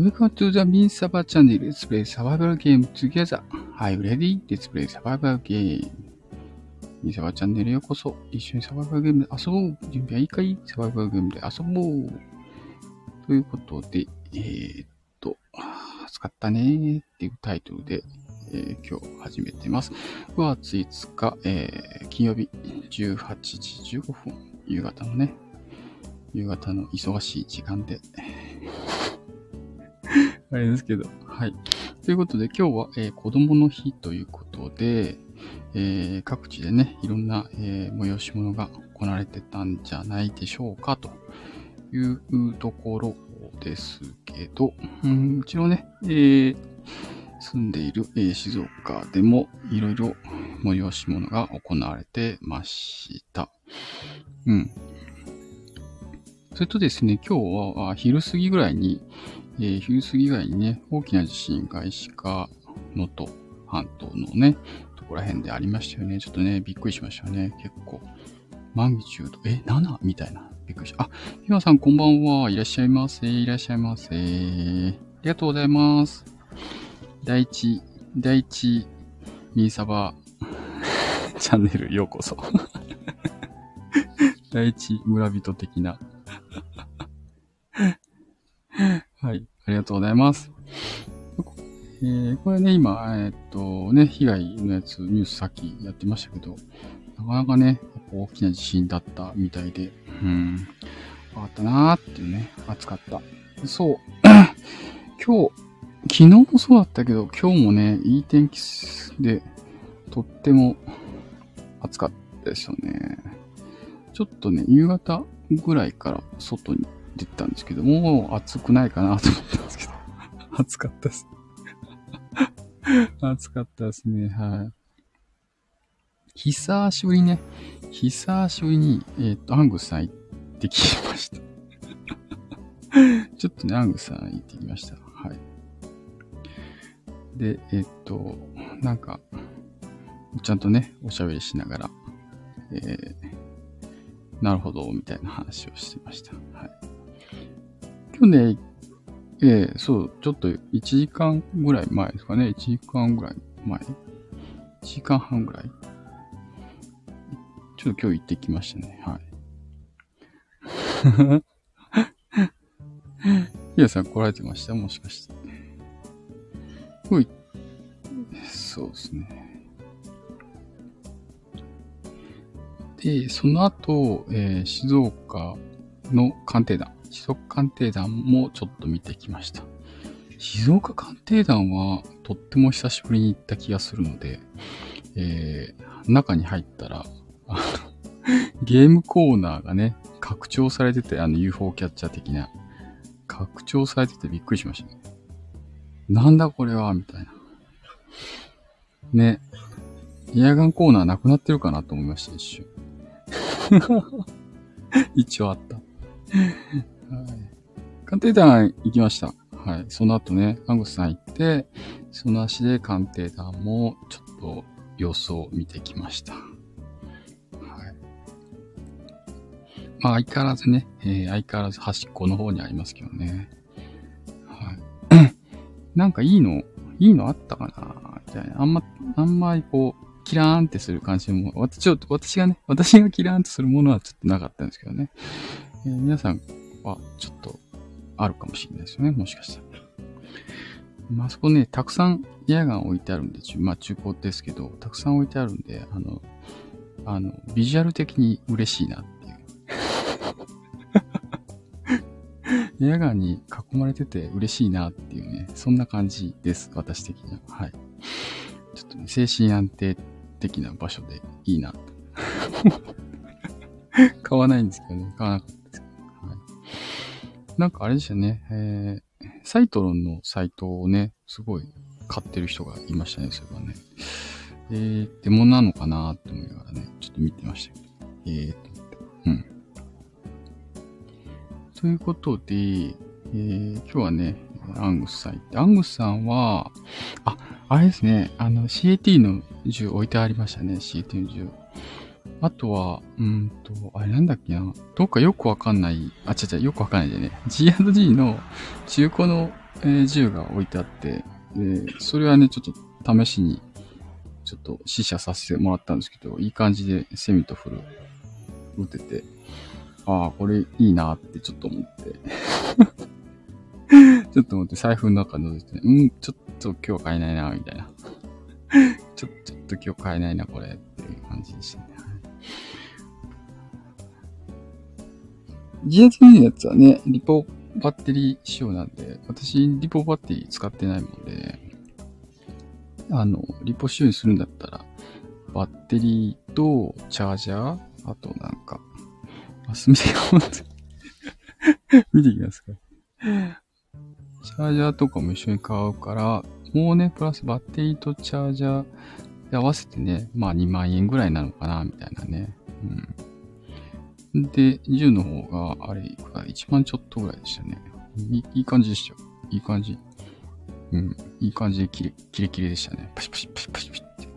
Welcome to the Min Saba channel. Let's play survival game together. Are you ready? Let's play survival game. ミンサバチャンネルへようこそ。一緒にサバイバルゲームで遊ぼう。準備はいいかい？サバイバルゲームで遊ぼう。ということで、えー、っと、暑かったねーっていうタイトルで、えー、今日始めてます。5月5日、えー、金曜日18時15分、夕方のね、夕方の忙しい時間で、あれですけど、はい。ということで今日は、えー、子供の日ということで、えー、各地でね、いろんな、えー、催し物が行われてたんじゃないでしょうかというところですけど、うん、うちのね、えー、住んでいる、えー、静岡でもいろいろ催し物が行われてました。うん。それとですね、今日は昼過ぎぐらいに、えー、昼過ぎぐらいにね、大きな地震が石川能登半島のね、とこら辺でありましたよね。ちょっとね、びっくりしましたよね。結構。マグニチュード、え、7? みたいな。びっくりした。あ、ひまさんこんばんは。いらっしゃいませ。いらっしゃいませ。ありがとうございます。第一、第一、ミーサバ チャンネルようこそ。第一村人的なありがとうございます。えー、これね、今、えー、っとね、被害のやつ、ニュースさっきやってましたけど、なかなかね、大きな地震だったみたいで、うん、あったなーっていうね、暑かった。そう。今日、昨日もそうだったけど、今日もね、いい天気で、とっても暑かったですよね。ちょっとね、夕方ぐらいから外に出たんですけど、もう暑くないかなと思った、暑かったです。暑かったですね。はい。久しぶりね、久しぶりに、えっ、と、アングスさん行ってきました。ちょっとね、アングスさん行ってきました。はい。で、えっ、と、なんか、ちゃんとね、おしゃべりしながら、えー、なるほど、みたいな話をしてました。はい。今日ね、ええー、そう、ちょっと1時間ぐらい前ですかね。1時間ぐらい前。1時間半ぐらい。ちょっと今日行ってきましたね。はい。ひやさん来られてました？もしかして。ほい。そうですね。で、その後、えー、静岡の鑑定団。静岡鑑定団もちょっと見てきました。静岡鑑定団はとっても久しぶりに行った気がするので、えー、中に入ったら、ゲームコーナーがね、拡張されてて、あの UFO キャッチャー的な、拡張されててびっくりしましたね。なんだこれはみたいな。ね。エアガンコーナーなくなってるかなと思いました、一瞬。一応あった。はい。鑑定団行きました。はい。その後ね、看護師さん行って、その足で鑑定団もちょっと様子を見てきました。はい。まあ相変わらずね、えー、相変わらず端っこの方にありますけどね。はい。なんかいいの、いいのあったかなみたいな。あんま、あんまりこう、キラーンってする感じも、私、ちょっと、私がね、私がキラーンとするものはちょっとなかったんですけどね。えー、皆さんはちょっとあるかもしれないですよね、もしかしたら。まあそこね、たくさんエアガン置いてあるんで、まあ中古ですけど、たくさん置いてあるんで、あの、あの、ビジュアル的に嬉しいなっていう。エアガンに囲まれてて嬉しいなっていうね、そんな感じです、私的には。はい。ちょっとね、精神安定的な場所でいいな。買わないんですけどね、買わなかった。なんかあれでしたね、えー、サイトロンのサイトをね、すごい買ってる人がいましたね、それはね。えー、デモなのかなって思いながらね、ちょっと見てましたけど。えーと。うん。ということで、えー、今日はね、アングスさん行って、アングスさんは、あ、あれですね、あの CAT の銃置いてありましたね、CAT の銃。あとは、うんと、あれなんだっけな。どっかよくわかんない、あ、違う違う、よくわかんないでね。G&G の中古のえー、銃が置いてあって、で、それはね、ちょっと試しに、ちょっと試射させてもらったんですけど、いい感じでセミとフル撃てて、ああ、これいいなってちょっと思って ちょっと思って財布の中覗いて、うん、ちょっと今日買えないな、みたいな ちょ、ちょっと今日買えないな、これっていう感じでしたね。自発のやつはね、リポバッテリー仕様なんで、私、リポバッテリー使ってないので、あの、リポ仕様にするんだったら、バッテリーとチャージャー、あとなんか、あ、すみません、見ていきますか。チャージャーとかも一緒に買うから、もうね、プラスバッテリーとチャージャーで合わせてね、まあ2万円ぐらいなのかな、みたいなね。うん。で、銃の方が、あれ、1万ちょっとぐらいでしたね。いいいい感じでしたよ。いい感じ。うん。いい感じでキレ、キレキレでしたね。パシパシパシパシパシって。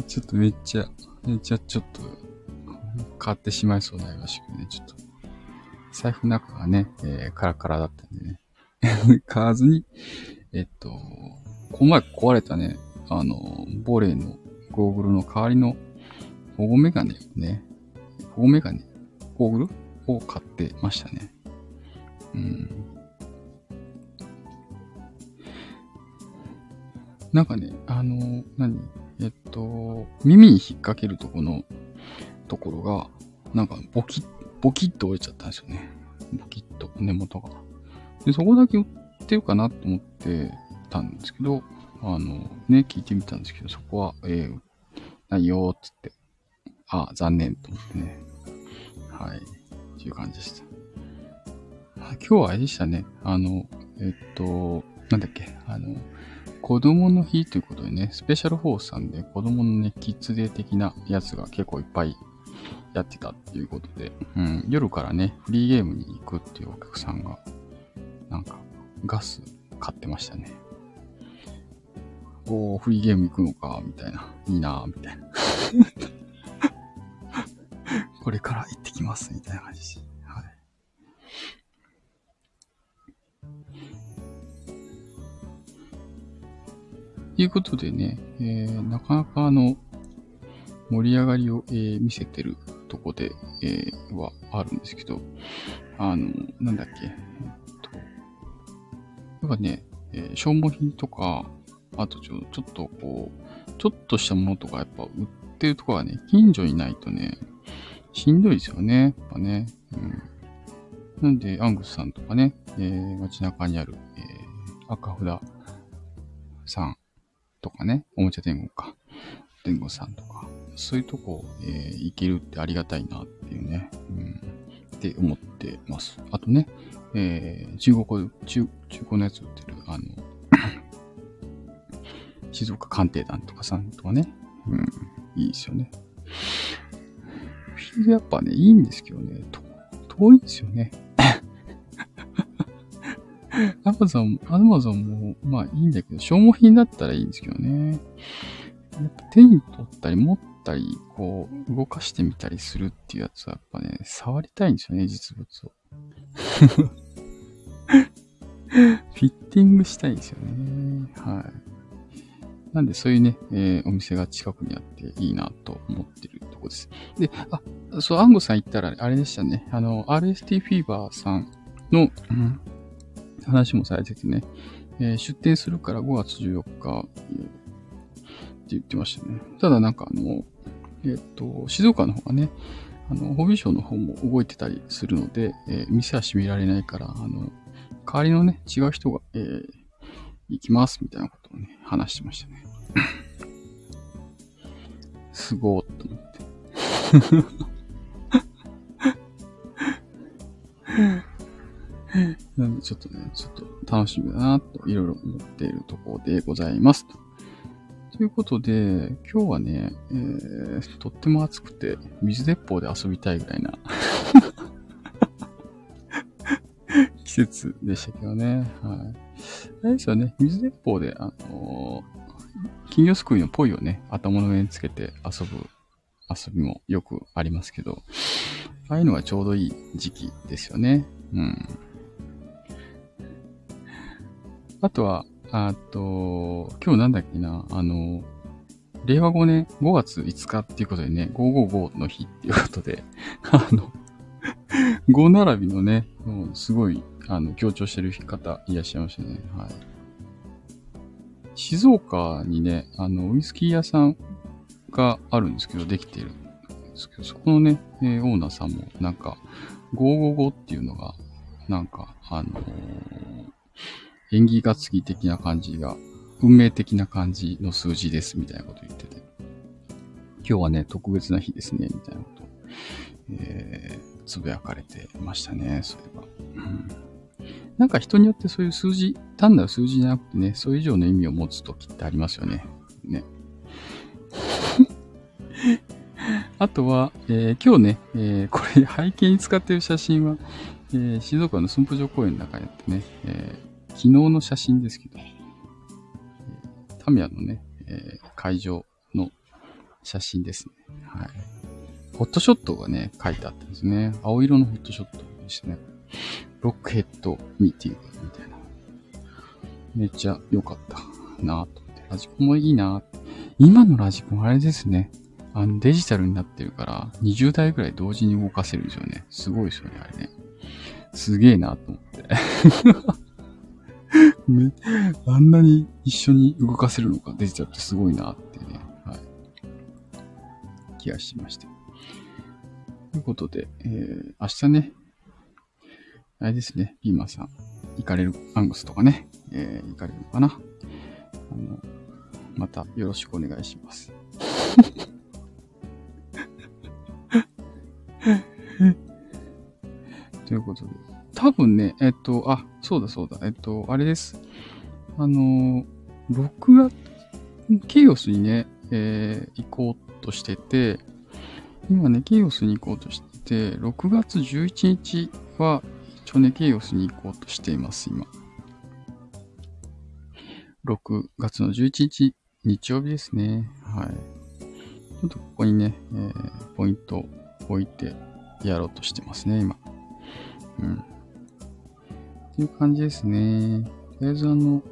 ちょっとめっちゃ、めっちゃちょっと、買ってしまいそうになりましたけどね。ちょっと、財布の中がね、えー、カラカラだったんでね。買わずに、えっと、この前壊れたね、あの、ボレーのゴーグルの代わりの保護メガネをね、保護メガネ、ゴーグル？を買ってましたね。うん。なんかね、あの、何？えっと、耳に引っ掛けるとこのところが、なんかボキッ、ボキッと折れちゃったんですよね。ボキッと根元が。で、そこだけ売ってるかなと思ってたんですけど、あの、ね、聞いてみたんですけど、そこは、えー、ないよーって言って、あ、残念と思ってね。はい。っていう感じでした。今日はあれでしたね。あの、えっと、なんだっけ、あの、子供の日ということでね、スペシャルフォースさんで子供のね、キッズデー的なやつが結構いっぱいやってたっていうことで、うん、夜からね、フリーゲームに行くっていうお客さんが、なんか、ガス買ってましたね。おー、フリーゲーム行くのか、みたいな。いいなみたいな。これから行ってきます、みたいな感じ。はい。ということでね、えー、なかなかあの、盛り上がりを、えー、見せてるとこで、えー、はあるんですけど、あの、なんだっけ、えっと、やっぱね、えー、消耗品とか、あとちょ、ちょっとこう、ちょっとしたものとかやっぱ売ってるとこがね、近所にないとね、しんどいですよね。やっぱね。うん。なんで、アングスさんとかね、えー、街中にある、えー、赤札さんとかね、おもちゃ天国か、天国さんとか、そういうとこ、えー、行けるってありがたいなっていうね、うん、って思ってます。あとね、えー、中国、中、中古のやつ売ってる、あの、静岡鑑定団とかさんとかね、うん、いいですよね。フィールやっぱね、いいんですけどね、遠いんですよね。アマゾン、アマゾンも、まあいいんだけど、消耗品だったらいいんですけどね。やっぱ手に取ったり持ったり、こう、動かしてみたりするっていうやつはやっぱね、触りたいんですよね、実物を。フィッティングしたいんですよね。は。なんでそういうね、えー、お店が近くにあっていいなと思ってるとこです。で、あ、そう、アンゴさん行ったらあれでしたね。あの、RST フィーバーさんの、うん、話もされててね、えー、出店するから5月14日、えって言ってましたね。ただなんかあの、えっ、と、静岡の方がね、あの、ホビーショーの方も動いてたりするので、えー、店は閉められないから、あの、代わりのね、違う人が、えー、行きますみたいなことをね、話してましたね。すごーっと思って。なんでちょっとね、ちょっと楽しみだなといろいろ思っているところでございます。ということで、今日はね、えー、とっても暑くて、水鉄砲で遊びたいぐらいな 季節でしたけどね。はい。あれですよね、水鉄砲で、あのー、金魚すくいのポイをね、頭の上につけて遊ぶ遊びもよくありますけど、ああいうのがちょうどいい時期ですよね。うん。あとは、あと、今日なんだっけな、あの、令和5年5月5日っていうことでね、555の日っていうことで、あの、5並びのね、もうすごい、あの、強調してる方いらっしゃいましたね。はい。静岡にね、あの、ウイスキー屋さんがあるんですけど、できているんですけど、そこのね、えー、オーナーさんも、なんか、555っていうのが、なんか、あのー、縁起担ぎ的な感じが、運命的な感じの数字です、みたいなこと言ってて。今日はね、特別な日ですね、みたいなこと、えー、つぶやかれてましたね、そういえば。うんなんか人によってそういう数字、単なる数字じゃなくてね、それ以上の意味を持つときってありますよね。ね。あとは、えー、今日ね、えー、これ背景に使ってる写真は、えー、静岡の駿府城公園の中にあってね、え昨日の写真ですけど、タミヤのね、え会場の写真ですね。はい。ホットショットがね、書いてあったんですね。青色のホットショットでしたね。ロックヘッドミーティングみたいな。めっちゃ良かったなぁと思って。ラジコンもいいなぁ今のラジコンあれですね。あの、デジタルになってるから、20台ぐらい同時に動かせるんですよね。すごいですよね、あれね。すげえなと思って。め、あんなに一緒に動かせるのか、デジタルってすごいなってね、はい。気がしました。ということで、えー、明日ね、あれですね、ピーマンさん、行かれる、アングスとかね、えー、行かれるのかな。あの、またよろしくお願いします。ということで、多分ね、えっと、あ、そうだそうだ、えっと、あれです。あの、6月、ケイオスにね、えー、行こうとしてて、今ね、ケイオスに行こうとしてて、6月11日はチョネケイオスに行こうとしています、今。6月の11日、日曜日ですね。はい。ちょっとここにね、えー、ポイントを置いてやろうとしてますね、今。うん。っていう感じですね。とりあえずあの、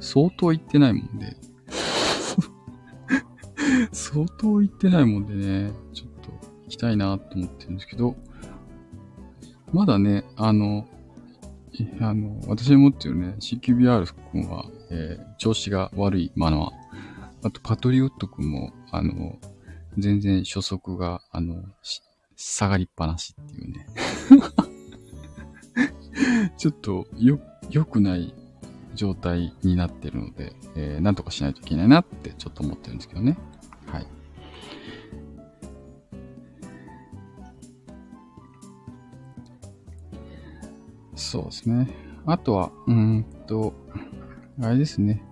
相当行ってないもんで。相当行ってないもんでね、ちょっと行きたいなと思ってるんですけど、まだね、あの、あの、私が持ってるね、CQBR 君は、えー、調子が悪いマナー。あと、パトリオット君も、あの、全然初速が、あの、下がりっぱなしっていうね。ちょっと、よ、良くない状態になってるので、えー、なんとかしないといけないなってちょっと思ってるんですけどね。はい。そうですね。あとは、うんと、あれですね。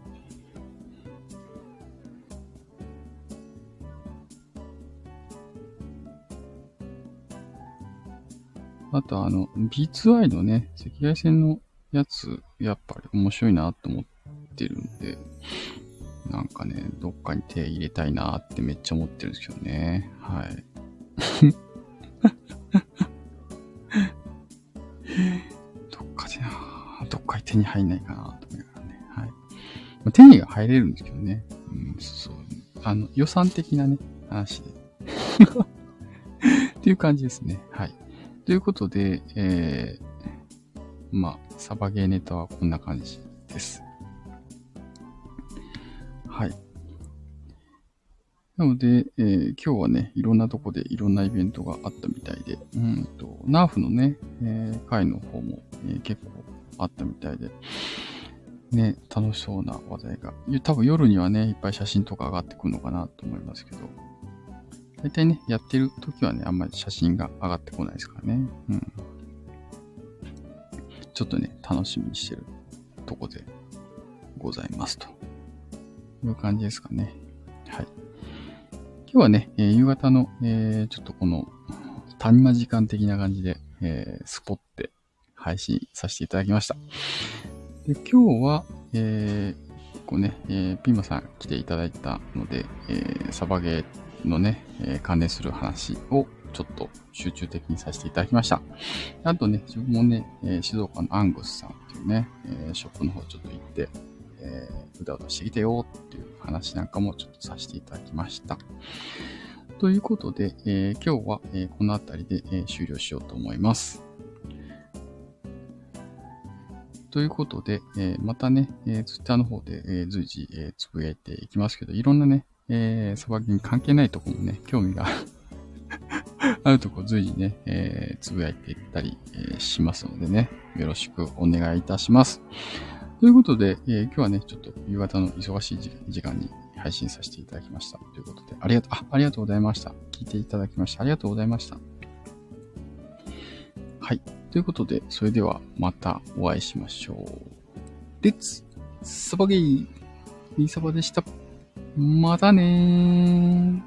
あとあの、B2i のね、赤外線のやつ、やっぱり面白いなと思ってるんで、なんかね、どっかに手入れたいなってめっちゃ思ってるんですけどね。はい。手に入んないかなと思いながらね。はい。まあ、手に入れるんですけどね。うん、そう。あの、予算的なね、話で。っていう感じですね。はい。ということで、えー、まあ、サバゲーネタはこんな感じです。はい。なので、えー、今日はね、いろんなとこでいろんなイベントがあったみたいで、うんと、ナーフのね、えー、会の方も、えー、結構あったみたいで、ね、楽しそうな話題が。多分夜にはね、いっぱい写真とか上がってくるのかなと思いますけど、大体ね、やってる時はね、あんまり写真が上がってこないですからね。うん。ちょっとね、楽しみにしてるとこでございますという感じですかね。はい。今日はね、えー、夕方の、えー、ちょっとこの谷間時間的な感じで、えー、スポって配信させていただきました。で今日は、えー、結構ね、えー、ピーマさん来ていただいたので、えー、サバゲーのね、えー、関連する話をちょっと集中的にさせていただきました。あとね、自分もね、えー、静岡のアングスさんっていうね、え、ショップの方ちょっと行って、えー、うだうだしてきてよっていう話なんかもちょっとさせていただきました。ということで、えー、今日は、えー、この辺りで、え、終了しようと思います。ということで、えー、またね、えー、ツイッターの方で、えー、随時、えー、つぶやいていきますけど、いろんなね、えー、砂漠に関係ないとこもね、興味が あるとこ随時ね、えー、つぶやいていったり、えー、しますのでね、よろしくお願いいたします。ということで、えー、今日はね、ちょっと夕方の忙しい時間に配信させていただきました。ということで、ありがとう、あ、ありがとうございました。聞いていただきましてありがとうございました。はい。ということで、それではまたお会いしましょう。レッツサバゲーミーサバでした。またねー。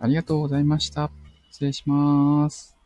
ありがとうございました。失礼します。